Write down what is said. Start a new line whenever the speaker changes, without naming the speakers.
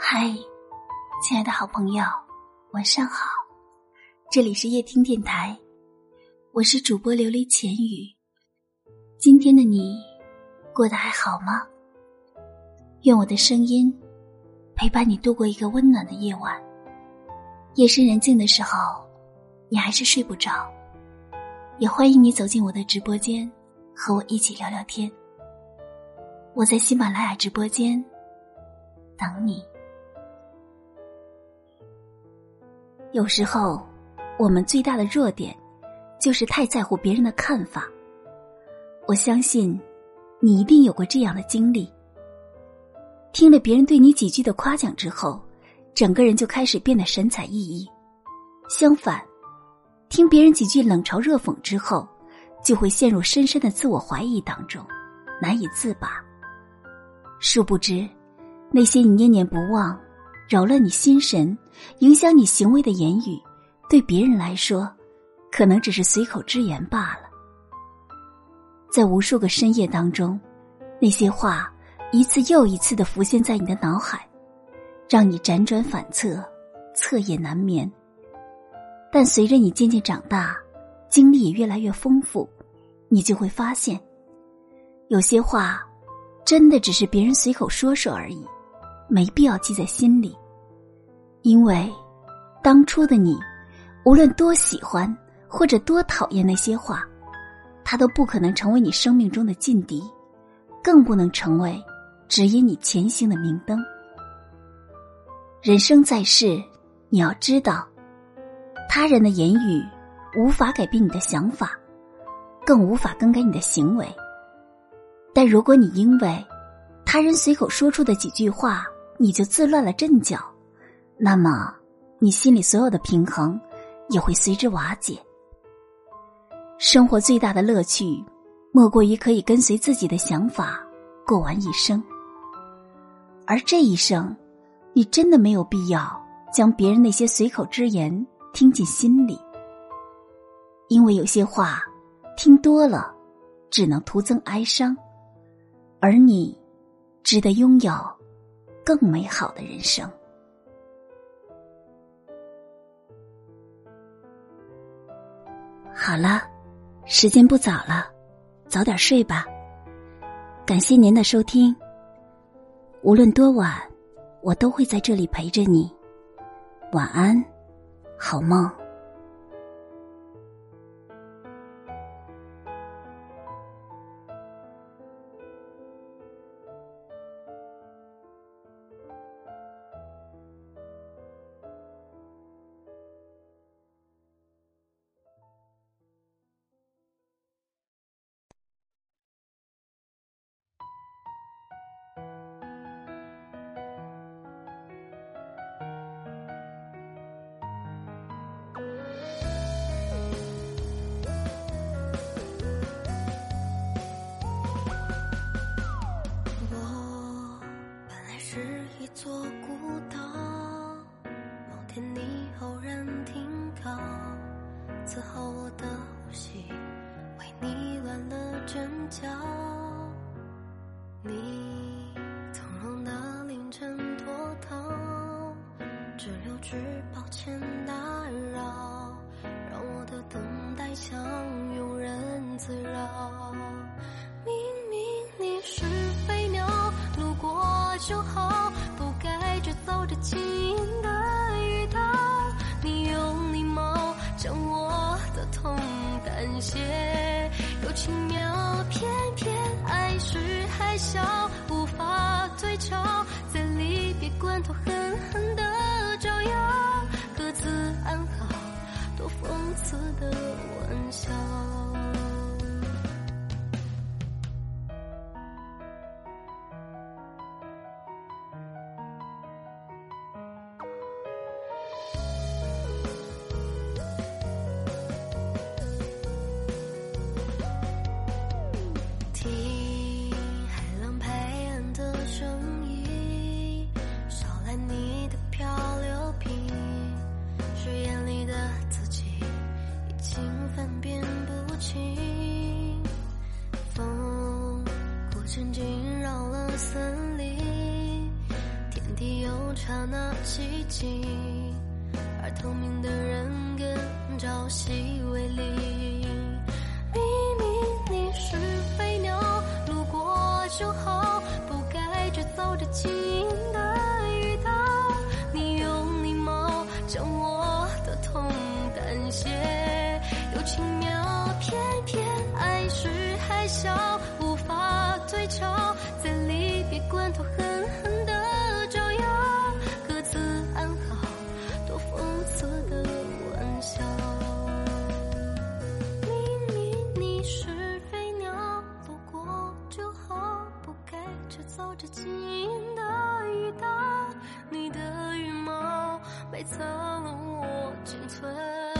嗨，亲爱的好朋友，晚上好！这里是夜听电台，我是主播琉璃浅语。今天的你过得还好吗？愿我的声音陪伴你度过一个温暖的夜晚。夜深人静的时候，你还是睡不着，也欢迎你走进我的直播间，和我一起聊聊天。我在喜马拉雅直播间等你。有时候，我们最大的弱点，就是太在乎别人的看法。我相信，你一定有过这样的经历：听了别人对你几句的夸奖之后，整个人就开始变得神采奕奕；相反，听别人几句冷嘲热讽之后，就会陷入深深的自我怀疑当中，难以自拔。殊不知，那些你念念不忘。扰乱你心神、影响你行为的言语，对别人来说，可能只是随口之言罢了。在无数个深夜当中，那些话一次又一次的浮现在你的脑海，让你辗转反侧、彻夜难眠。但随着你渐渐长大，经历也越来越丰富，你就会发现，有些话真的只是别人随口说说而已。没必要记在心里，因为当初的你，无论多喜欢或者多讨厌那些话，他都不可能成为你生命中的劲敌，更不能成为指引你前行的明灯。人生在世，你要知道，他人的言语无法改变你的想法，更无法更改你的行为。但如果你因为他人随口说出的几句话，你就自乱了阵脚，那么你心里所有的平衡也会随之瓦解。生活最大的乐趣，莫过于可以跟随自己的想法过完一生。而这一生，你真的没有必要将别人那些随口之言听进心里，因为有些话听多了，只能徒增哀伤，而你值得拥有。更美好的人生。好了，时间不早了，早点睡吧。感谢您的收听。无论多晚，我都会在这里陪着你。晚安，好梦。
我本来是一座孤岛，某天你偶然停靠，伺候我的呼吸，为你乱了阵脚。你只抱歉打扰，让我的等待像庸人自扰。明明你是飞鸟，路过就好。走着轻盈的雨刀，你用礼貌将我的痛淡些，又轻描，偏偏爱是海啸，无法退潮，在离别关头狠狠的，自安好，多讽刺的玩笑。刹那寂静，而透明的人更朝夕。走着轻盈的雨，打你的羽毛，被藏了我仅存。